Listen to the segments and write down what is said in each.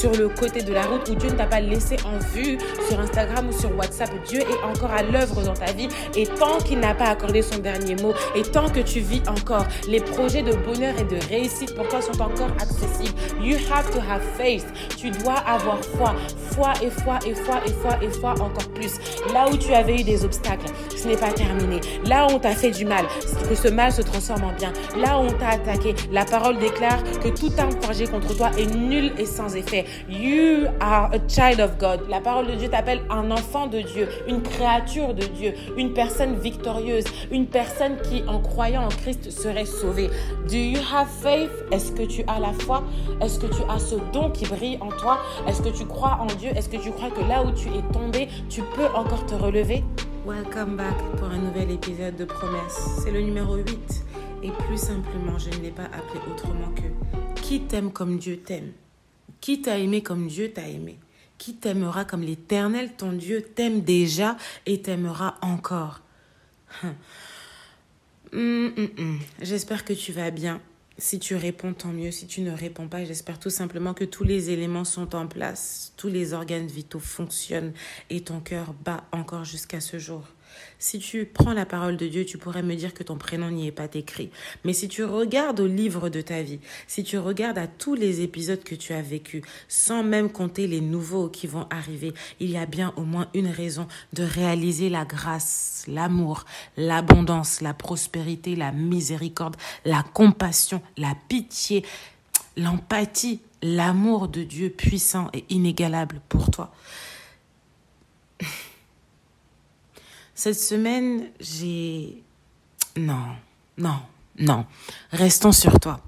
sur le côté de la route où Dieu ne t'a pas laissé en vue sur Instagram ou sur WhatsApp. Dieu est encore à l'œuvre dans ta vie et tant qu'il n'a pas accordé son dernier mot et tant que tu vis encore, les projets de bonheur et de réussite pour toi sont encore accessibles. You have to have faith. Tu dois avoir foi, foi et foi et foi et foi et foi encore plus. Là où tu avais eu des obstacles, ce n'est pas terminé. Là où on t'a fait du mal, que ce mal se transforme en bien. Là où on t'a attaqué, la parole déclare que tout arme forgé contre toi est nul et sans effet. You are a child of God. La parole de Dieu t'appelle un enfant de Dieu, une créature de Dieu, une personne victorieuse, une personne qui, en croyant en Christ, serait sauvée. Do you have faith? Est-ce que tu as la foi? Est-ce que tu as ce don qui brille en toi? Est-ce que tu crois en Dieu? Est-ce que tu crois que là où tu es tombé, tu peux encore te relever? Welcome back pour un nouvel épisode de Promesse. C'est le numéro 8. Et plus simplement, je ne l'ai pas appelé autrement que Qui t'aime comme Dieu t'aime qui t'a aimé comme Dieu t'a aimé? Qui t'aimera comme l'Éternel, ton Dieu, t'aime déjà et t'aimera encore? Hum. Hum, hum, J'espère que tu vas bien. Si tu réponds, tant mieux. Si tu ne réponds pas, j'espère tout simplement que tous les éléments sont en place, tous les organes vitaux fonctionnent et ton cœur bat encore jusqu'à ce jour. Si tu prends la parole de Dieu, tu pourrais me dire que ton prénom n'y est pas écrit. Mais si tu regardes au livre de ta vie, si tu regardes à tous les épisodes que tu as vécus, sans même compter les nouveaux qui vont arriver, il y a bien au moins une raison de réaliser la grâce, l'amour, l'abondance, la prospérité, la miséricorde, la compassion, la pitié, l'empathie, l'amour de Dieu puissant et inégalable pour toi. Cette semaine, j'ai... Non, non, non. Restons sur toi.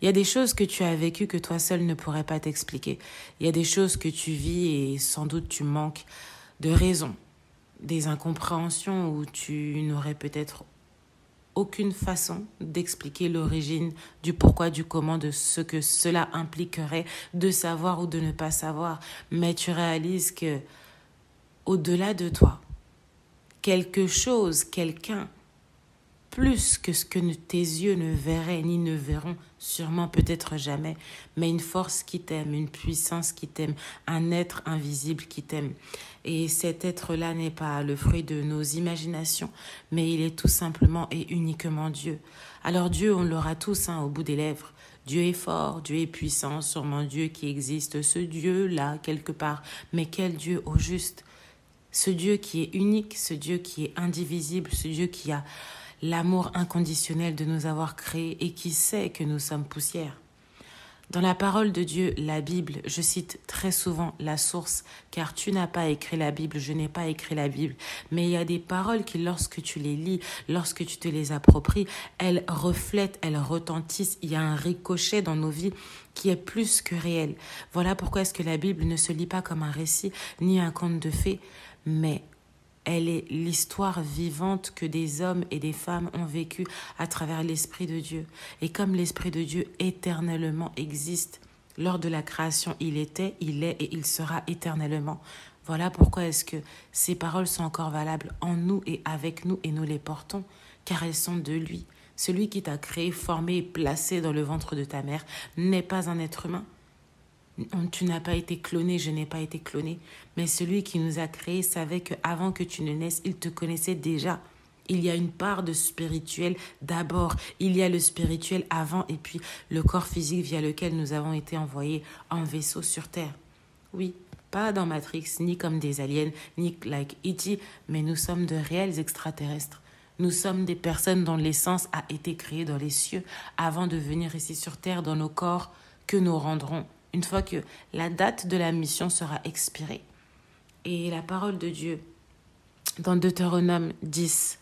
Il y a des choses que tu as vécues que toi seul ne pourrais pas t'expliquer. Il y a des choses que tu vis et sans doute tu manques de raison, des incompréhensions où tu n'aurais peut-être aucune façon d'expliquer l'origine du pourquoi, du comment, de ce que cela impliquerait de savoir ou de ne pas savoir. Mais tu réalises que au-delà de toi, quelque chose, quelqu'un, plus que ce que tes yeux ne verraient ni ne verront, sûrement peut-être jamais, mais une force qui t'aime, une puissance qui t'aime, un être invisible qui t'aime. Et cet être-là n'est pas le fruit de nos imaginations, mais il est tout simplement et uniquement Dieu. Alors Dieu, on l'aura tous hein, au bout des lèvres. Dieu est fort, Dieu est puissant, sûrement Dieu qui existe, ce Dieu-là quelque part. Mais quel Dieu au juste? Ce Dieu qui est unique, ce Dieu qui est indivisible, ce Dieu qui a l'amour inconditionnel de nous avoir créés et qui sait que nous sommes poussière. Dans la parole de Dieu, la Bible, je cite très souvent la source, car tu n'as pas écrit la Bible, je n'ai pas écrit la Bible, mais il y a des paroles qui, lorsque tu les lis, lorsque tu te les appropries, elles reflètent, elles retentissent, il y a un ricochet dans nos vies qui est plus que réel. Voilà pourquoi est-ce que la Bible ne se lit pas comme un récit, ni un conte de fées, mais elle est l'histoire vivante que des hommes et des femmes ont vécue à travers l'Esprit de Dieu. Et comme l'Esprit de Dieu éternellement existe, lors de la création, il était, il est et il sera éternellement. Voilà pourquoi est-ce que ces paroles sont encore valables en nous et avec nous et nous les portons, car elles sont de lui. Celui qui t'a créé, formé et placé dans le ventre de ta mère n'est pas un être humain, tu n'as pas été cloné, je n'ai pas été cloné. Mais celui qui nous a créés savait qu'avant que tu ne naisses, il te connaissait déjà. Il y a une part de spirituel d'abord. Il y a le spirituel avant et puis le corps physique via lequel nous avons été envoyés en vaisseau sur Terre. Oui, pas dans Matrix, ni comme des aliens, ni like E.T., mais nous sommes de réels extraterrestres. Nous sommes des personnes dont l'essence a été créée dans les cieux avant de venir ici sur Terre dans nos corps que nous rendrons une fois que la date de la mission sera expirée. Et la parole de Dieu, dans Deutéronome 10,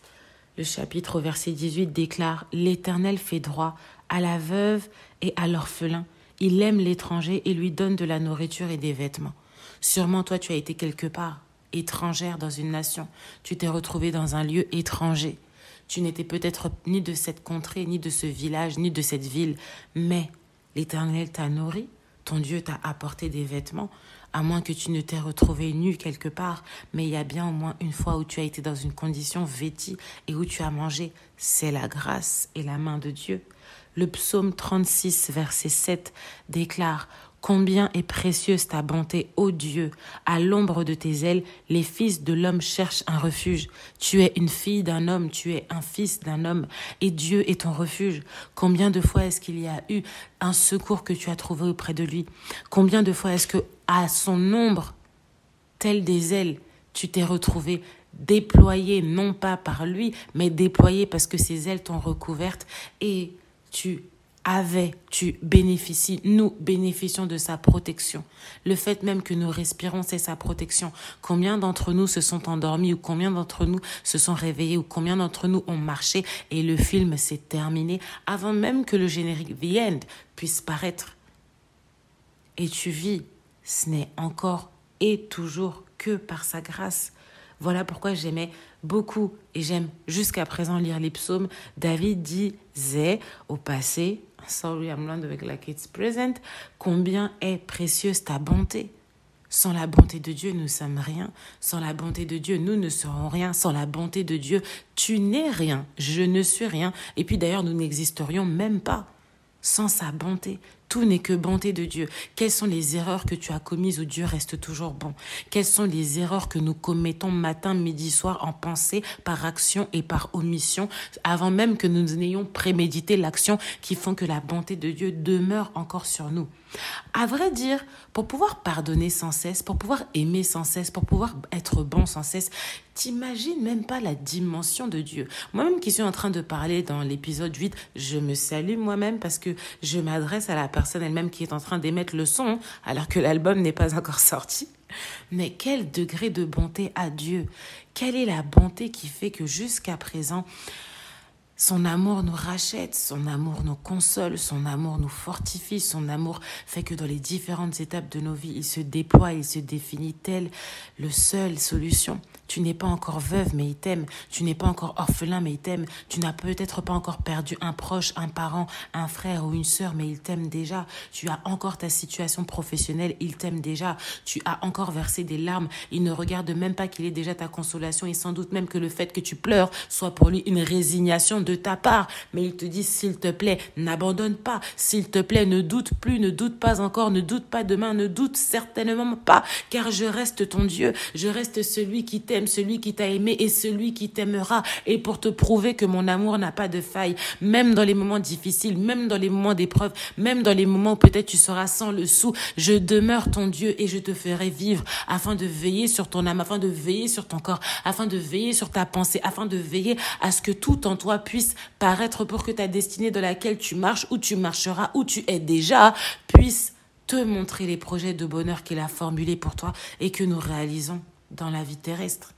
le chapitre au verset 18 déclare L'Éternel fait droit à la veuve et à l'orphelin. Il aime l'étranger et lui donne de la nourriture et des vêtements. Sûrement toi tu as été quelque part, étrangère dans une nation. Tu t'es retrouvé dans un lieu étranger. Tu n'étais peut-être ni de cette contrée, ni de ce village, ni de cette ville, mais l'Éternel t'a nourri, ton Dieu t'a apporté des vêtements, à moins que tu ne t'aies retrouvé nu quelque part, mais il y a bien au moins une fois où tu as été dans une condition vêtie et où tu as mangé. C'est la grâce et la main de Dieu. Le psaume 36, verset 7 déclare Combien est précieuse ta bonté, ô Dieu. À l'ombre de tes ailes, les fils de l'homme cherchent un refuge. Tu es une fille d'un homme, tu es un fils d'un homme, et Dieu est ton refuge. Combien de fois est-ce qu'il y a eu un secours que tu as trouvé auprès de lui? Combien de fois est-ce que, à son ombre, tel des ailes, tu t'es retrouvé déployé non pas par lui, mais déployé parce que ses ailes t'ont recouverte et tu avais, tu bénéficies, nous bénéficions de sa protection. Le fait même que nous respirons, c'est sa protection. Combien d'entre nous se sont endormis ou combien d'entre nous se sont réveillés ou combien d'entre nous ont marché et le film s'est terminé avant même que le générique The End puisse paraître. Et tu vis, ce n'est encore et toujours que par sa grâce. Voilà pourquoi j'aimais beaucoup et j'aime jusqu'à présent lire les psaumes. David disait au passé, sorry I'm not like it's present, combien est précieuse ta bonté? Sans la bonté de Dieu, nous sommes rien. Sans la bonté de Dieu, nous ne serons rien. Sans la bonté de Dieu, tu n'es rien. Je ne suis rien. Et puis d'ailleurs, nous n'existerions même pas. Sans sa bonté, tout n'est que bonté de Dieu. Quelles sont les erreurs que tu as commises où Dieu reste toujours bon? Quelles sont les erreurs que nous commettons matin, midi, soir en pensée, par action et par omission, avant même que nous n'ayons prémédité l'action qui font que la bonté de Dieu demeure encore sur nous? À vrai dire, pour pouvoir pardonner sans cesse, pour pouvoir aimer sans cesse, pour pouvoir être bon sans cesse, t'imagines même pas la dimension de Dieu. Moi-même qui suis en train de parler dans l'épisode 8, je me salue moi-même parce que je m'adresse à la personne elle-même qui est en train d'émettre le son alors que l'album n'est pas encore sorti. Mais quel degré de bonté à Dieu Quelle est la bonté qui fait que jusqu'à présent, son amour nous rachète, son amour nous console, son amour nous fortifie, son amour fait que dans les différentes étapes de nos vies, il se déploie, il se définit tel le seul solution. Tu n'es pas encore veuve, mais il t'aime. Tu n'es pas encore orphelin, mais il t'aime. Tu n'as peut-être pas encore perdu un proche, un parent, un frère ou une sœur, mais il t'aime déjà. Tu as encore ta situation professionnelle, il t'aime déjà. Tu as encore versé des larmes. Il ne regarde même pas qu'il est déjà ta consolation et sans doute même que le fait que tu pleures soit pour lui une résignation de ta part. Mais il te dit, s'il te plaît, n'abandonne pas. S'il te plaît, ne doute plus, ne doute pas encore, ne doute pas demain, ne doute certainement pas, car je reste ton Dieu. Je reste celui qui t'aime celui qui t'a aimé et celui qui t'aimera. Et pour te prouver que mon amour n'a pas de faille, même dans les moments difficiles, même dans les moments d'épreuve, même dans les moments où peut-être tu seras sans le sou, je demeure ton Dieu et je te ferai vivre afin de veiller sur ton âme, afin de veiller sur ton corps, afin de veiller sur ta pensée, afin de veiller à ce que tout en toi puisse paraître pour que ta destinée dans laquelle tu marches, où tu marcheras, où tu es déjà, puisse te montrer les projets de bonheur qu'il a formulés pour toi et que nous réalisons dans la vie terrestre.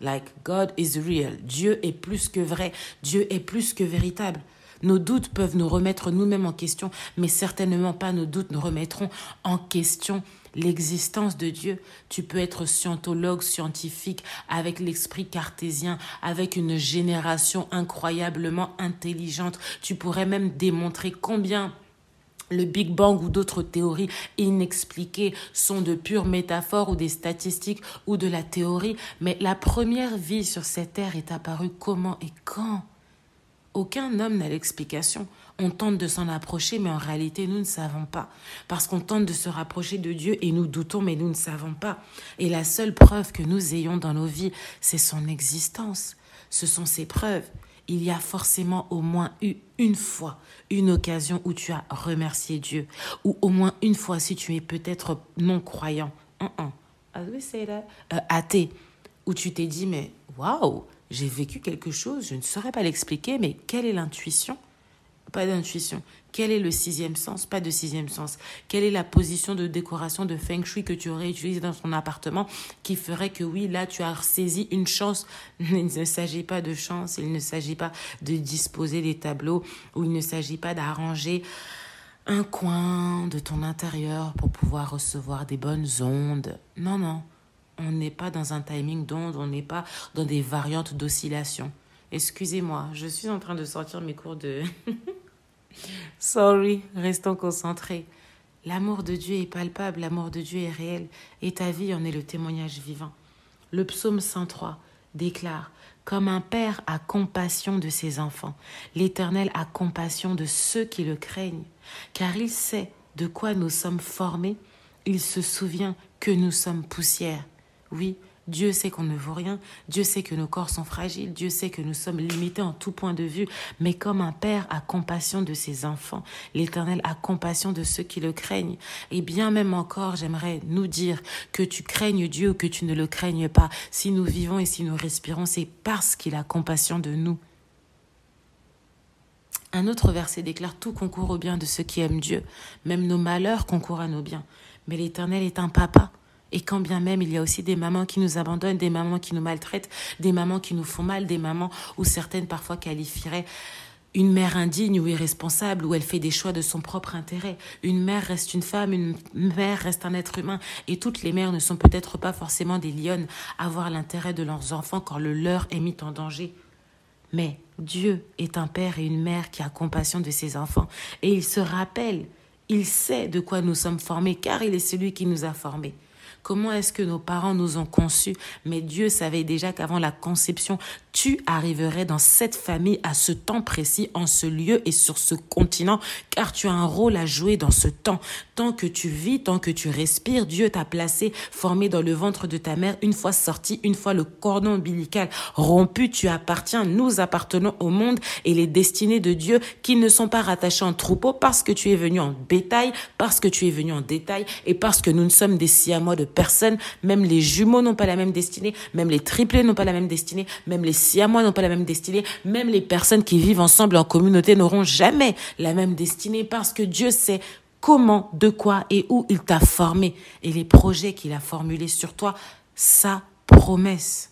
Like God is real. Dieu est plus que vrai. Dieu est plus que véritable. Nos doutes peuvent nous remettre nous-mêmes en question, mais certainement pas nos doutes nous remettront en question l'existence de Dieu. Tu peux être scientologue, scientifique, avec l'esprit cartésien, avec une génération incroyablement intelligente. Tu pourrais même démontrer combien le Big Bang ou d'autres théories inexpliquées sont de pures métaphores ou des statistiques ou de la théorie, mais la première vie sur cette terre est apparue comment et quand? Aucun homme n'a l'explication. On tente de s'en approcher, mais en réalité, nous ne savons pas. Parce qu'on tente de se rapprocher de Dieu et nous doutons, mais nous ne savons pas. Et la seule preuve que nous ayons dans nos vies, c'est son existence. Ce sont ses preuves il y a forcément au moins eu une fois une occasion où tu as remercié Dieu, ou au moins une fois si tu es peut-être non-croyant, euh, athée, où tu t'es dit, mais waouh, j'ai vécu quelque chose, je ne saurais pas l'expliquer, mais quelle est l'intuition? Pas d'intuition. Quel est le sixième sens? Pas de sixième sens. Quelle est la position de décoration de feng shui que tu aurais utilisée dans ton appartement qui ferait que oui, là, tu as saisi une chance? Il ne s'agit pas de chance, il ne s'agit pas de disposer des tableaux ou il ne s'agit pas d'arranger un coin de ton intérieur pour pouvoir recevoir des bonnes ondes. Non, non, on n'est pas dans un timing d'onde, on n'est pas dans des variantes d'oscillation. Excusez-moi, je suis en train de sortir mes cours de... Sorry, restons concentrés. L'amour de Dieu est palpable, l'amour de Dieu est réel, et ta vie en est le témoignage vivant. Le psaume 103 déclare Comme un père a compassion de ses enfants, l'Éternel a compassion de ceux qui le craignent, car il sait de quoi nous sommes formés, il se souvient que nous sommes poussière. Oui, Dieu sait qu'on ne vaut rien, Dieu sait que nos corps sont fragiles, Dieu sait que nous sommes limités en tout point de vue, mais comme un père a compassion de ses enfants, l'Éternel a compassion de ceux qui le craignent. Et bien même encore, j'aimerais nous dire que tu craignes Dieu ou que tu ne le craignes pas. Si nous vivons et si nous respirons, c'est parce qu'il a compassion de nous. Un autre verset déclare Tout concourt au bien de ceux qui aiment Dieu. Même nos malheurs concourent à nos biens. Mais l'Éternel est un papa. Et quand bien même il y a aussi des mamans qui nous abandonnent, des mamans qui nous maltraitent, des mamans qui nous font mal, des mamans où certaines parfois qualifieraient une mère indigne ou irresponsable, où elle fait des choix de son propre intérêt. Une mère reste une femme, une mère reste un être humain, et toutes les mères ne sont peut-être pas forcément des lionnes à voir l'intérêt de leurs enfants quand le leur est mis en danger. Mais Dieu est un père et une mère qui a compassion de ses enfants, et il se rappelle, il sait de quoi nous sommes formés, car il est celui qui nous a formés. Comment est-ce que nos parents nous ont conçus? Mais Dieu savait déjà qu'avant la conception, tu arriverais dans cette famille à ce temps précis, en ce lieu et sur ce continent, car tu as un rôle à jouer dans ce temps. Tant que tu vis, tant que tu respires, Dieu t'a placé, formé dans le ventre de ta mère, une fois sorti, une fois le cordon ombilical rompu, tu appartiens, nous appartenons au monde et les destinées de Dieu qui ne sont pas rattachées en troupeau parce que tu es venu en bétail, parce que tu es venu en détail et parce que nous ne sommes des siamois de personne, même les jumeaux n'ont pas la même destinée, même les triplés n'ont pas la même destinée, même les siamois n'ont pas la même destinée, même les personnes qui vivent ensemble en communauté n'auront jamais la même destinée parce que Dieu sait comment, de quoi et où il t'a formé et les projets qu'il a formulés sur toi, sa promesse.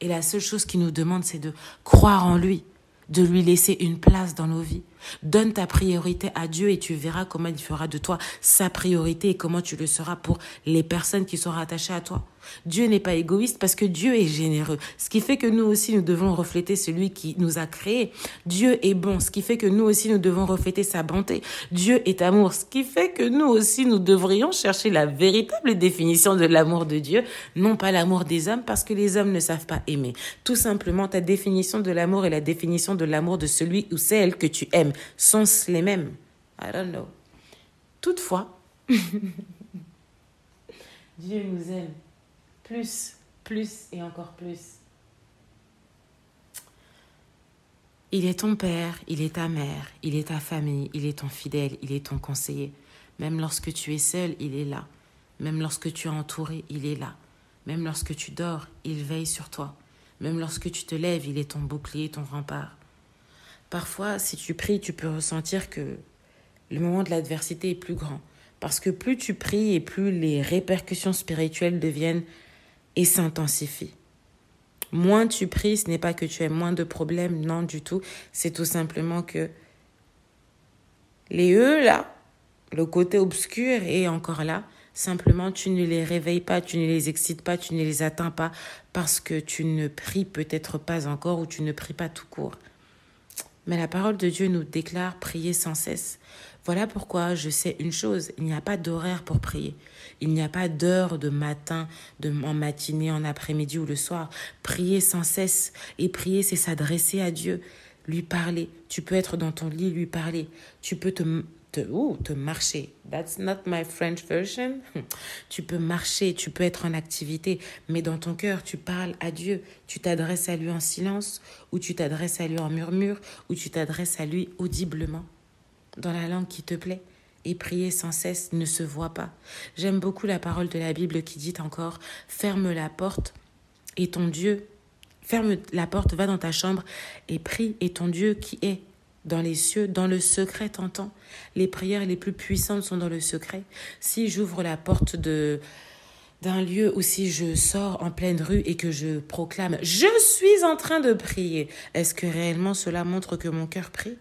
Et la seule chose qu'il nous demande, c'est de croire en lui, de lui laisser une place dans nos vies. Donne ta priorité à Dieu et tu verras comment il fera de toi sa priorité et comment tu le seras pour les personnes qui sont attachées à toi. Dieu n'est pas égoïste parce que Dieu est généreux. Ce qui fait que nous aussi, nous devons refléter celui qui nous a créés. Dieu est bon, ce qui fait que nous aussi, nous devons refléter sa bonté. Dieu est amour, ce qui fait que nous aussi, nous devrions chercher la véritable définition de l'amour de Dieu, non pas l'amour des hommes parce que les hommes ne savent pas aimer. Tout simplement, ta définition de l'amour et la définition de l'amour de celui ou celle que tu aimes sont les mêmes. I don't know. Toutefois, Dieu nous aime plus, plus et encore plus. Il est ton père, il est ta mère, il est ta famille, il est ton fidèle, il est ton conseiller. Même lorsque tu es seul, il est là. Même lorsque tu es entouré, il est là. Même lorsque tu dors, il veille sur toi. Même lorsque tu te lèves, il est ton bouclier, ton rempart. Parfois, si tu pries, tu peux ressentir que le moment de l'adversité est plus grand. Parce que plus tu pries et plus les répercussions spirituelles deviennent et s'intensifie. Moins tu pries, ce n'est pas que tu aies moins de problèmes, non du tout. C'est tout simplement que les E là, le côté obscur est encore là. Simplement, tu ne les réveilles pas, tu ne les excites pas, tu ne les atteins pas parce que tu ne pries peut-être pas encore ou tu ne pries pas tout court. Mais la parole de Dieu nous déclare prier sans cesse. Voilà pourquoi je sais une chose, il n'y a pas d'horaire pour prier. Il n'y a pas d'heure de matin, de, en matinée, en après-midi ou le soir. Prier sans cesse. Et prier, c'est s'adresser à Dieu, lui parler. Tu peux être dans ton lit, lui parler. Tu peux te, te, te marcher. That's not my French version. Tu peux marcher, tu peux être en activité, mais dans ton cœur, tu parles à Dieu. Tu t'adresses à lui en silence, ou tu t'adresses à lui en murmure, ou tu t'adresses à lui audiblement dans la langue qui te plaît et prier sans cesse ne se voit pas. J'aime beaucoup la parole de la Bible qui dit encore Ferme la porte et ton Dieu, ferme la porte, va dans ta chambre et prie et ton Dieu qui est dans les cieux, dans le secret t'entend. Les prières les plus puissantes sont dans le secret. Si j'ouvre la porte de d'un lieu ou si je sors en pleine rue et que je proclame Je suis en train de prier, est-ce que réellement cela montre que mon cœur prie?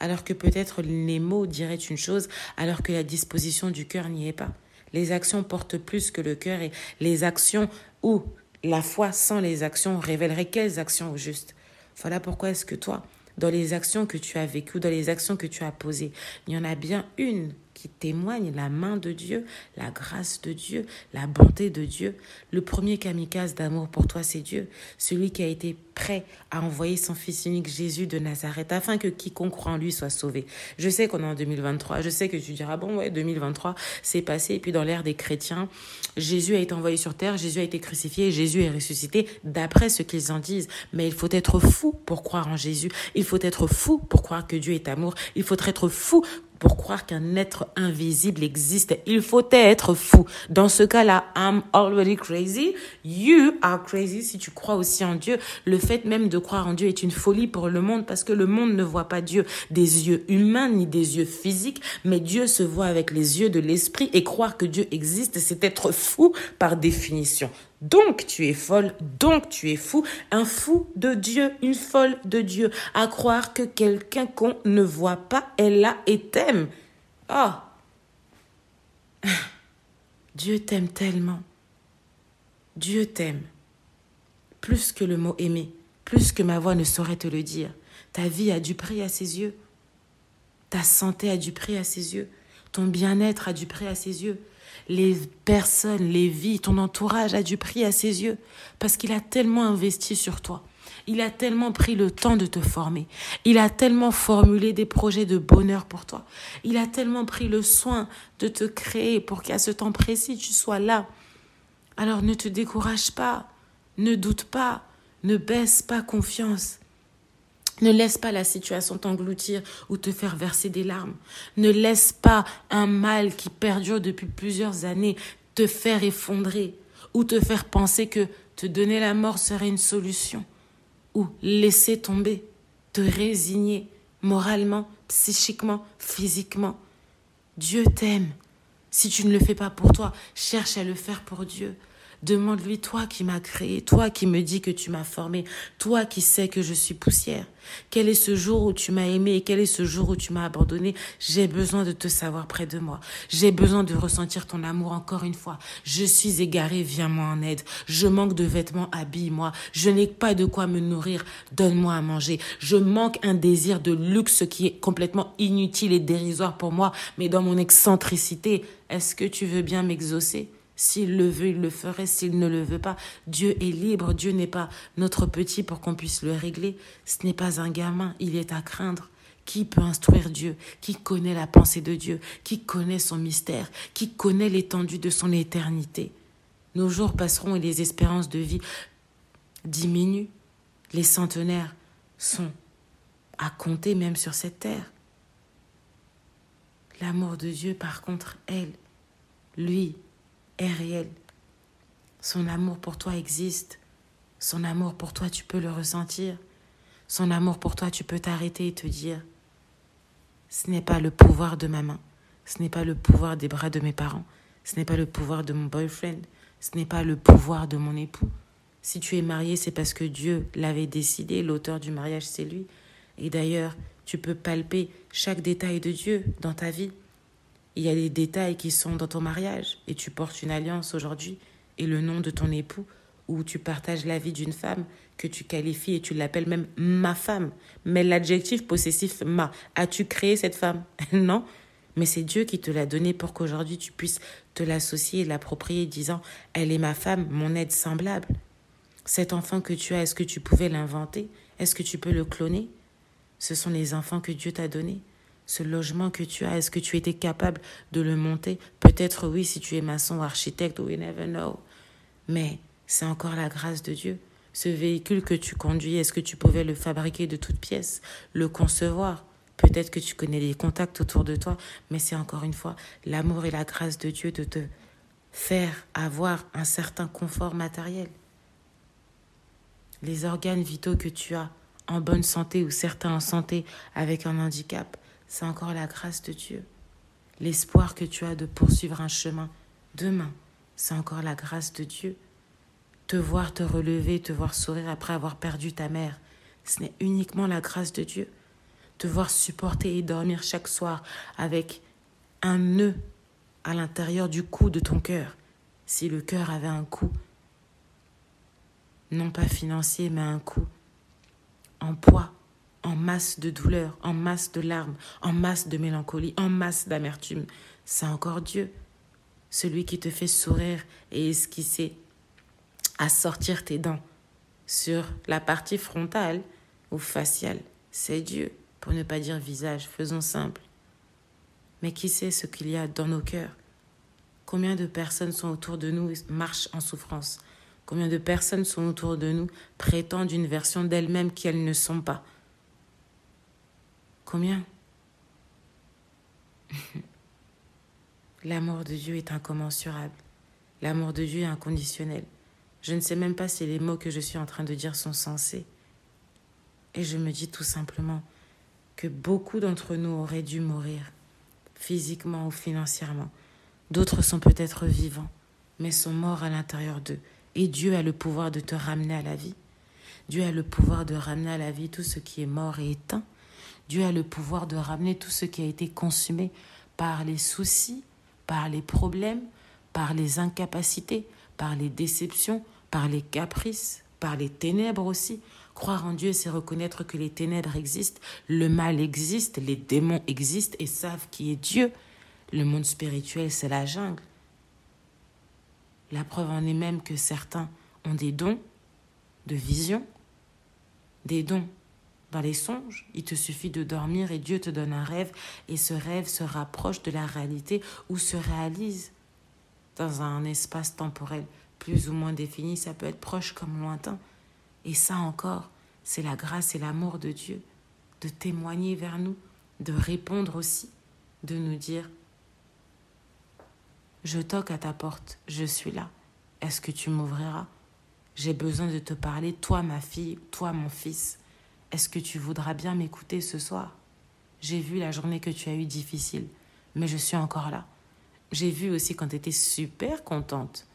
Alors que peut-être les mots diraient une chose, alors que la disposition du cœur n'y est pas. Les actions portent plus que le cœur et les actions ou la foi sans les actions révélerait quelles actions au juste. Voilà pourquoi est-ce que toi, dans les actions que tu as vécues, dans les actions que tu as posées, il y en a bien une qui témoigne la main de Dieu, la grâce de Dieu, la bonté de Dieu. Le premier kamikaze d'amour pour toi, c'est Dieu, celui qui a été prêt à envoyer son fils unique Jésus de Nazareth afin que quiconque croit en lui soit sauvé. Je sais qu'on est en 2023, je sais que tu diras, bon, ouais, 2023, c'est passé, et puis dans l'ère des chrétiens, Jésus a été envoyé sur terre, Jésus a été crucifié, Jésus est ressuscité, d'après ce qu'ils en disent. Mais il faut être fou pour croire en Jésus, il faut être fou pour croire que Dieu est amour, il faut être fou pour croire qu'un être invisible existe. Il faut être fou. Dans ce cas-là, I'm already crazy. You are crazy si tu crois aussi en Dieu. Le fait même de croire en Dieu est une folie pour le monde parce que le monde ne voit pas Dieu des yeux humains ni des yeux physiques, mais Dieu se voit avec les yeux de l'esprit et croire que Dieu existe, c'est être fou par définition. Donc tu es folle, donc tu es fou, un fou de Dieu, une folle de Dieu, à croire que quelqu'un qu'on ne voit pas est là et t'aime. Oh Dieu t'aime tellement. Dieu t'aime. Plus que le mot aimer, plus que ma voix ne saurait te le dire. Ta vie a du prix à ses yeux. Ta santé a du prix à ses yeux. Ton bien-être a du prix à ses yeux les personnes, les vies, ton entourage a du prix à ses yeux parce qu'il a tellement investi sur toi. Il a tellement pris le temps de te former. Il a tellement formulé des projets de bonheur pour toi. Il a tellement pris le soin de te créer pour qu'à ce temps précis, tu sois là. Alors ne te décourage pas, ne doute pas, ne baisse pas confiance. Ne laisse pas la situation t'engloutir ou te faire verser des larmes. Ne laisse pas un mal qui perdure depuis plusieurs années te faire effondrer ou te faire penser que te donner la mort serait une solution ou laisser tomber, te résigner moralement, psychiquement, physiquement. Dieu t'aime. Si tu ne le fais pas pour toi, cherche à le faire pour Dieu. Demande-lui, toi qui m'as créé, toi qui me dis que tu m'as formé, toi qui sais que je suis poussière. Quel est ce jour où tu m'as aimé et quel est ce jour où tu m'as abandonné? J'ai besoin de te savoir près de moi. J'ai besoin de ressentir ton amour encore une fois. Je suis égarée, viens-moi en aide. Je manque de vêtements, habille-moi. Je n'ai pas de quoi me nourrir, donne-moi à manger. Je manque un désir de luxe qui est complètement inutile et dérisoire pour moi, mais dans mon excentricité, est-ce que tu veux bien m'exaucer? S'il le veut, il le ferait. S'il ne le veut pas, Dieu est libre. Dieu n'est pas notre petit pour qu'on puisse le régler. Ce n'est pas un gamin. Il est à craindre. Qui peut instruire Dieu? Qui connaît la pensée de Dieu? Qui connaît son mystère? Qui connaît l'étendue de son éternité? Nos jours passeront et les espérances de vie diminuent. Les centenaires sont à compter même sur cette terre. L'amour de Dieu, par contre, elle, lui, est réel. Son amour pour toi existe. Son amour pour toi, tu peux le ressentir. Son amour pour toi, tu peux t'arrêter et te dire, ce n'est pas le pouvoir de ma main, ce n'est pas le pouvoir des bras de mes parents, ce n'est pas le pouvoir de mon boyfriend, ce n'est pas le pouvoir de mon époux. Si tu es marié, c'est parce que Dieu l'avait décidé, l'auteur du mariage, c'est lui. Et d'ailleurs, tu peux palper chaque détail de Dieu dans ta vie. Il y a des détails qui sont dans ton mariage et tu portes une alliance aujourd'hui et le nom de ton époux ou tu partages la vie d'une femme que tu qualifies et tu l'appelles même ma femme. Mais l'adjectif possessif ma, as-tu créé cette femme? Non, mais c'est Dieu qui te l'a donné pour qu'aujourd'hui tu puisses te l'associer et l'approprier disant elle est ma femme, mon aide semblable. Cet enfant que tu as, est-ce que tu pouvais l'inventer? Est-ce que tu peux le cloner Ce sont les enfants que Dieu t'a donnés ce logement que tu as, est-ce que tu étais capable de le monter? Peut-être oui si tu es maçon ou architecte, we never know. Mais c'est encore la grâce de Dieu. Ce véhicule que tu conduis, est-ce que tu pouvais le fabriquer de toutes pièces, le concevoir? Peut-être que tu connais les contacts autour de toi, mais c'est encore une fois l'amour et la grâce de Dieu de te faire avoir un certain confort matériel. Les organes vitaux que tu as en bonne santé ou certains en santé avec un handicap, c'est encore la grâce de Dieu. L'espoir que tu as de poursuivre un chemin demain, c'est encore la grâce de Dieu. Te voir te relever, te voir sourire après avoir perdu ta mère, ce n'est uniquement la grâce de Dieu. te voir supporter et dormir chaque soir avec un nœud à l'intérieur du cou de ton cœur, si le cœur avait un coût, non pas financier, mais un coût en poids, en masse de douleur, en masse de larmes, en masse de mélancolie, en masse d'amertume, c'est encore Dieu, celui qui te fait sourire et esquisser à sortir tes dents sur la partie frontale ou faciale. C'est Dieu, pour ne pas dire visage, faisons simple. Mais qui sait ce qu'il y a dans nos cœurs? Combien de personnes sont autour de nous et marchent en souffrance? Combien de personnes sont autour de nous prétendent une version d'elles-mêmes qu'elles ne sont pas? Combien L'amour de Dieu est incommensurable. L'amour de Dieu est inconditionnel. Je ne sais même pas si les mots que je suis en train de dire sont sensés. Et je me dis tout simplement que beaucoup d'entre nous auraient dû mourir, physiquement ou financièrement. D'autres sont peut-être vivants, mais sont morts à l'intérieur d'eux. Et Dieu a le pouvoir de te ramener à la vie. Dieu a le pouvoir de ramener à la vie tout ce qui est mort et éteint. Dieu a le pouvoir de ramener tout ce qui a été consumé par les soucis, par les problèmes, par les incapacités, par les déceptions, par les caprices, par les ténèbres aussi. Croire en Dieu, c'est reconnaître que les ténèbres existent, le mal existe, les démons existent et savent qui est Dieu. Le monde spirituel, c'est la jungle. La preuve en est même que certains ont des dons de vision, des dons dans les songes. Il te suffit de dormir et Dieu te donne un rêve et ce rêve se rapproche de la réalité ou se réalise dans un espace temporel plus ou moins défini, ça peut être proche comme lointain. Et ça encore, c'est la grâce et l'amour de Dieu de témoigner vers nous, de répondre aussi, de nous dire Je toque à ta porte, je suis là. Est-ce que tu m'ouvriras? J'ai besoin de te parler, toi ma fille, toi mon fils. Est-ce que tu voudras bien m'écouter ce soir? J'ai vu la journée que tu as eue difficile, mais je suis encore là. J'ai vu aussi quand tu étais super contente.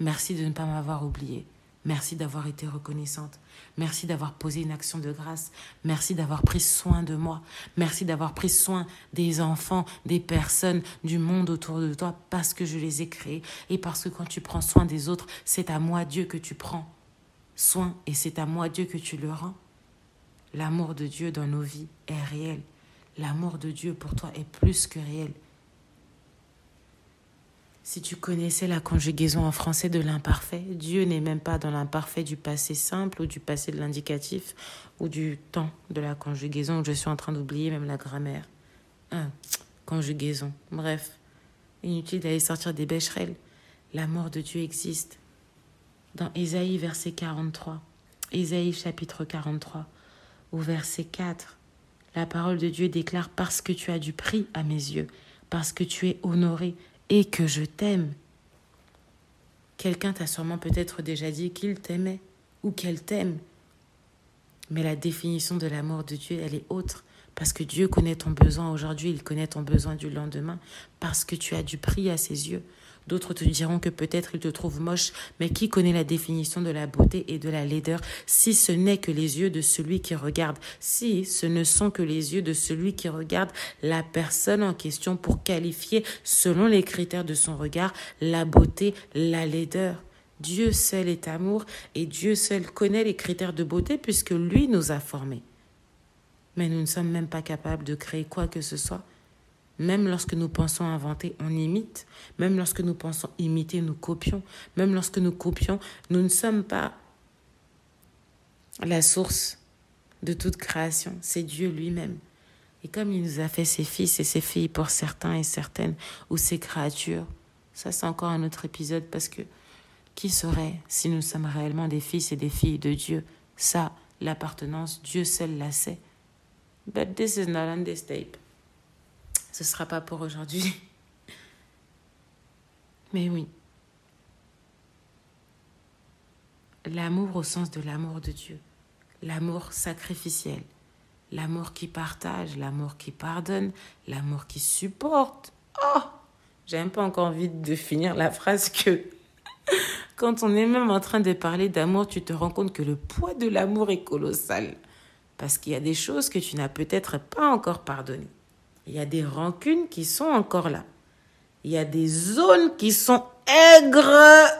Merci de ne pas m'avoir oubliée. Merci d'avoir été reconnaissante. Merci d'avoir posé une action de grâce. Merci d'avoir pris soin de moi. Merci d'avoir pris soin des enfants, des personnes, du monde autour de toi parce que je les ai créés et parce que quand tu prends soin des autres, c'est à moi Dieu que tu prends soin et c'est à moi Dieu que tu le rends. L'amour de Dieu dans nos vies est réel. L'amour de Dieu pour toi est plus que réel. Si tu connaissais la conjugaison en français de l'imparfait, Dieu n'est même pas dans l'imparfait du passé simple ou du passé de l'indicatif ou du temps de la conjugaison. Je suis en train d'oublier même la grammaire. Ah, conjugaison. Bref, inutile d'aller sortir des bécherelles. L'amour de Dieu existe. Dans Ésaïe verset 43, Ésaïe chapitre 43, au verset 4, la parole de Dieu déclare Parce que tu as du prix à mes yeux, parce que tu es honoré et que je t'aime. Quelqu'un t'a sûrement peut-être déjà dit qu'il t'aimait ou qu'elle t'aime. Mais la définition de l'amour de Dieu, elle est autre. Parce que Dieu connaît ton besoin aujourd'hui, il connaît ton besoin du lendemain. Parce que tu as du prix à ses yeux. D'autres te diront que peut-être ils te trouvent moche, mais qui connaît la définition de la beauté et de la laideur si ce n'est que les yeux de celui qui regarde, si ce ne sont que les yeux de celui qui regarde la personne en question pour qualifier, selon les critères de son regard, la beauté, la laideur. Dieu seul est amour et Dieu seul connaît les critères de beauté puisque lui nous a formés. Mais nous ne sommes même pas capables de créer quoi que ce soit même lorsque nous pensons inventer, on imite. Même lorsque nous pensons imiter, nous copions. Même lorsque nous copions, nous ne sommes pas la source de toute création. C'est Dieu lui-même. Et comme il nous a fait ses fils et ses filles pour certains et certaines, ou ses créatures, ça c'est encore un autre épisode parce que qui saurait si nous sommes réellement des fils et des filles de Dieu? Ça, l'appartenance, Dieu seul la sait. But this is not on this tape ce ne sera pas pour aujourd'hui. Mais oui. L'amour au sens de l'amour de Dieu. L'amour sacrificiel. L'amour qui partage, l'amour qui pardonne, l'amour qui supporte. Oh J'ai un peu encore envie de finir la phrase que quand on est même en train de parler d'amour, tu te rends compte que le poids de l'amour est colossal. Parce qu'il y a des choses que tu n'as peut-être pas encore pardonnées. Il y a des rancunes qui sont encore là. Il y a des zones qui sont aigres,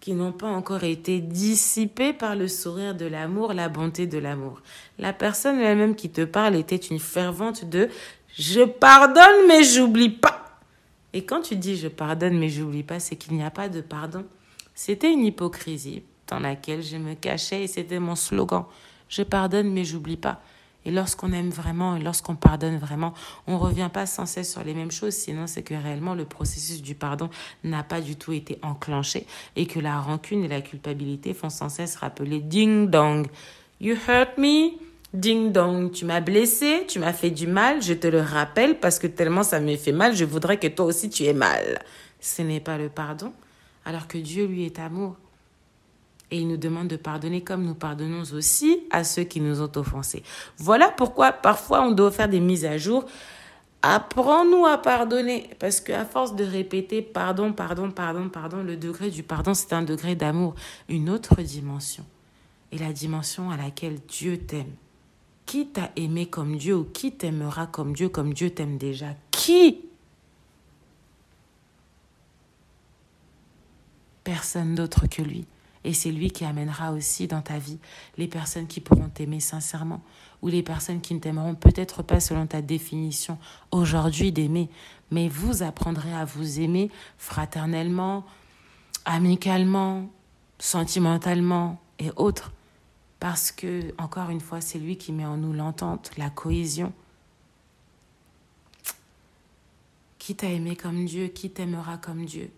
qui n'ont pas encore été dissipées par le sourire de l'amour, la bonté de l'amour. La personne elle-même qui te parle était une fervente de je pardonne mais j'oublie pas. Et quand tu dis je pardonne mais j'oublie pas, c'est qu'il n'y a pas de pardon. C'était une hypocrisie dans laquelle je me cachais et c'était mon slogan. Je pardonne mais j'oublie pas. Et lorsqu'on aime vraiment et lorsqu'on pardonne vraiment, on ne revient pas sans cesse sur les mêmes choses, sinon c'est que réellement le processus du pardon n'a pas du tout été enclenché et que la rancune et la culpabilité font sans cesse rappeler ding dong. You hurt me? Ding dong, tu m'as blessé, tu m'as fait du mal, je te le rappelle parce que tellement ça me fait mal, je voudrais que toi aussi tu aies mal. Ce n'est pas le pardon, alors que Dieu lui est amour. Et il nous demande de pardonner comme nous pardonnons aussi à ceux qui nous ont offensés. Voilà pourquoi parfois on doit faire des mises à jour. Apprends-nous à pardonner. Parce qu'à force de répéter pardon, pardon, pardon, pardon, le degré du pardon, c'est un degré d'amour, une autre dimension. Et la dimension à laquelle Dieu t'aime. Qui t'a aimé comme Dieu ou qui t'aimera comme Dieu, comme Dieu t'aime déjà? Qui? Personne d'autre que lui. Et c'est lui qui amènera aussi dans ta vie les personnes qui pourront t'aimer sincèrement ou les personnes qui ne t'aimeront peut-être pas selon ta définition aujourd'hui d'aimer, mais vous apprendrez à vous aimer fraternellement, amicalement, sentimentalement et autres. Parce que, encore une fois, c'est lui qui met en nous l'entente, la cohésion. Qui t'a aimé comme Dieu, qui t'aimera comme Dieu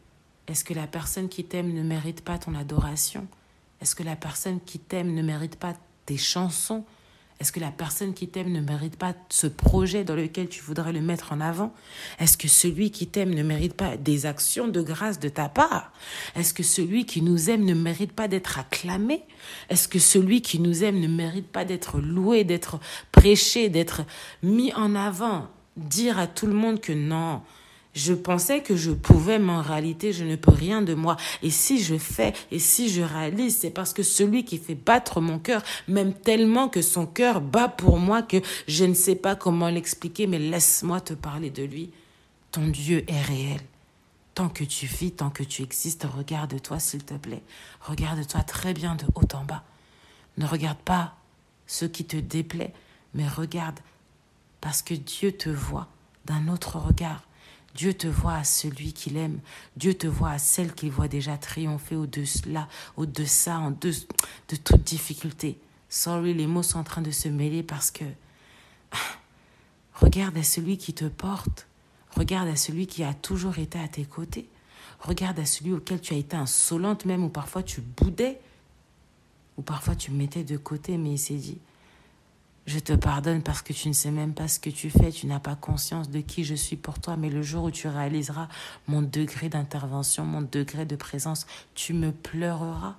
est-ce que la personne qui t'aime ne mérite pas ton adoration? Est-ce que la personne qui t'aime ne mérite pas tes chansons? Est-ce que la personne qui t'aime ne mérite pas ce projet dans lequel tu voudrais le mettre en avant? Est-ce que celui qui t'aime ne mérite pas des actions de grâce de ta part? Est-ce que celui qui nous aime ne mérite pas d'être acclamé? Est-ce que celui qui nous aime ne mérite pas d'être loué, d'être prêché, d'être mis en avant Dire à tout le monde que non, je pensais que je pouvais, mais en réalité, je ne peux rien de moi. Et si je fais, et si je réalise, c'est parce que celui qui fait battre mon cœur m'aime tellement que son cœur bat pour moi que je ne sais pas comment l'expliquer, mais laisse-moi te parler de lui. Ton Dieu est réel. Tant que tu vis, tant que tu existes, regarde-toi, s'il te plaît. Regarde-toi très bien de haut en bas. Ne regarde pas ce qui te déplaît, mais regarde parce que Dieu te voit d'un autre regard. Dieu te voit à celui qu'il aime. Dieu te voit à celle qu'il voit déjà triompher au-delà, au-deçà, en de, de toute difficulté. Sorry, les mots sont en train de se mêler parce que regarde à celui qui te porte. Regarde à celui qui a toujours été à tes côtés. Regarde à celui auquel tu as été insolente même, ou parfois tu boudais, ou parfois tu mettais de côté, mais il s'est dit, je te pardonne parce que tu ne sais même pas ce que tu fais, tu n'as pas conscience de qui je suis pour toi, mais le jour où tu réaliseras mon degré d'intervention, mon degré de présence, tu me pleureras.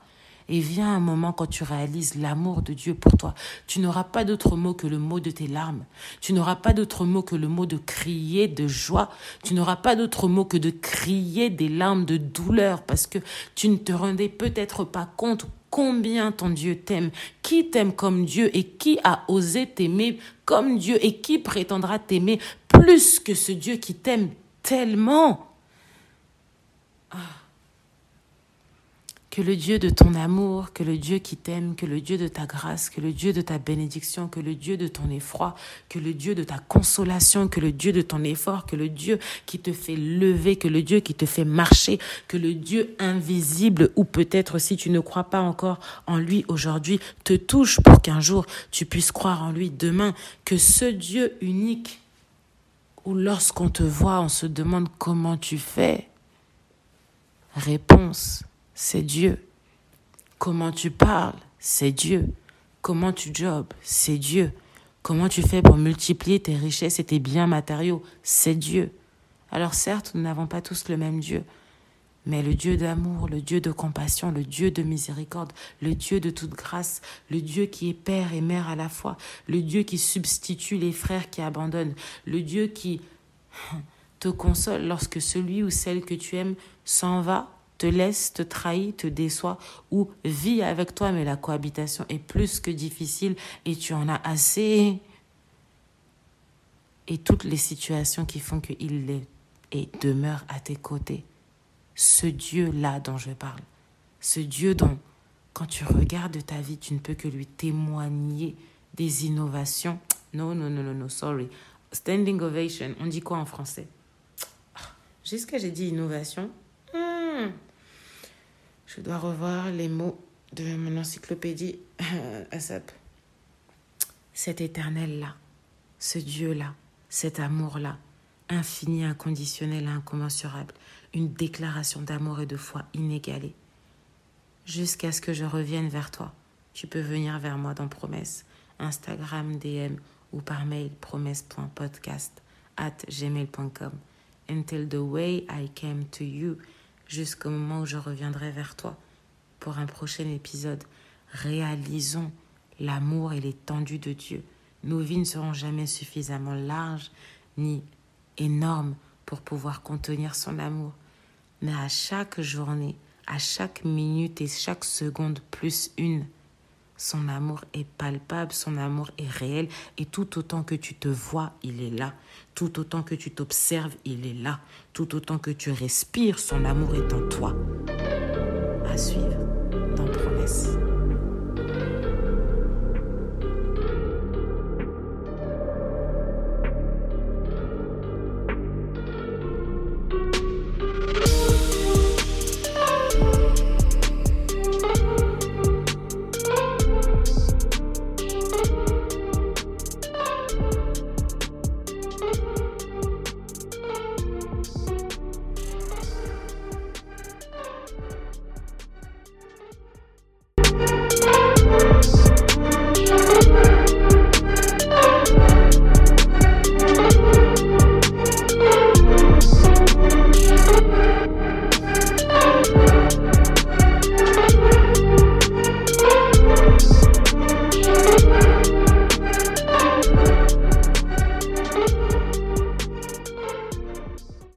Et vient un moment quand tu réalises l'amour de Dieu pour toi. Tu n'auras pas d'autre mot que le mot de tes larmes. Tu n'auras pas d'autre mot que le mot de crier de joie. Tu n'auras pas d'autre mot que de crier des larmes de douleur parce que tu ne te rendais peut-être pas compte combien ton Dieu t'aime, qui t'aime comme Dieu et qui a osé t'aimer comme Dieu et qui prétendra t'aimer plus que ce Dieu qui t'aime tellement. Ah. Que le Dieu de ton amour, que le Dieu qui t'aime, que le Dieu de ta grâce, que le Dieu de ta bénédiction, que le Dieu de ton effroi, que le Dieu de ta consolation, que le Dieu de ton effort, que le Dieu qui te fait lever, que le Dieu qui te fait marcher, que le Dieu invisible, ou peut-être si tu ne crois pas encore en lui aujourd'hui, te touche pour qu'un jour tu puisses croire en lui demain, que ce Dieu unique, où lorsqu'on te voit, on se demande comment tu fais. Réponse c'est Dieu. Comment tu parles, c'est Dieu. Comment tu jobs, c'est Dieu. Comment tu fais pour multiplier tes richesses et tes biens matériaux, c'est Dieu. Alors certes, nous n'avons pas tous le même Dieu, mais le Dieu d'amour, le Dieu de compassion, le Dieu de miséricorde, le Dieu de toute grâce, le Dieu qui est Père et Mère à la fois, le Dieu qui substitue les frères qui abandonnent, le Dieu qui te console lorsque celui ou celle que tu aimes s'en va te laisse, te trahit, te déçoit ou vit avec toi, mais la cohabitation est plus que difficile et tu en as assez. Et toutes les situations qui font qu'il est et demeure à tes côtés. Ce Dieu-là dont je parle. Ce Dieu dont, quand tu regardes ta vie, tu ne peux que lui témoigner des innovations. Non, non, non, non, non, sorry. Standing ovation, on dit quoi en français? Jusqu'à j'ai dit innovation. Hmm. Je dois revoir les mots de mon encyclopédie ASAP. Cet éternel-là, ce Dieu-là, cet amour-là, infini, inconditionnel et incommensurable, une déclaration d'amour et de foi inégalée. Jusqu'à ce que je revienne vers toi. Tu peux venir vers moi dans Promesse, Instagram, DM ou par mail promesse.podcast at gmail.com until the way I came to you jusqu'au moment où je reviendrai vers toi pour un prochain épisode. Réalisons l'amour et l'étendue de Dieu. Nos vies ne seront jamais suffisamment larges ni énormes pour pouvoir contenir son amour. Mais à chaque journée, à chaque minute et chaque seconde plus une, son amour est palpable, son amour est réel, et tout autant que tu te vois, il est là. Tout autant que tu t'observes, il est là. Tout autant que tu respires, son amour est en toi. À suivre dans Promesse.